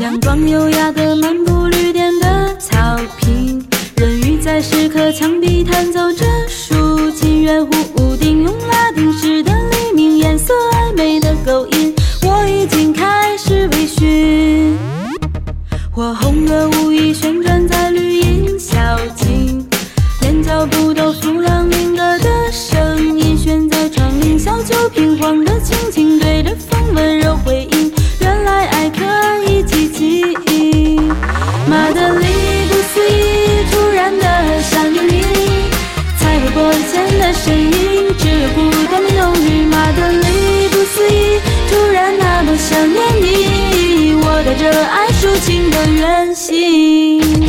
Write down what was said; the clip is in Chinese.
阳光优雅的漫步绿点的草坪，人鱼在石刻墙壁弹奏着竖琴，圆弧屋顶用拉丁式的黎明，颜色暧昧的勾引，我已经开始微醺。火红的舞衣旋转在绿马德里不思议，突然的想念你，才会拨前的声音，只有孤单的忧郁。马德里不思议，突然那么想念你，我带着爱抒情的远行。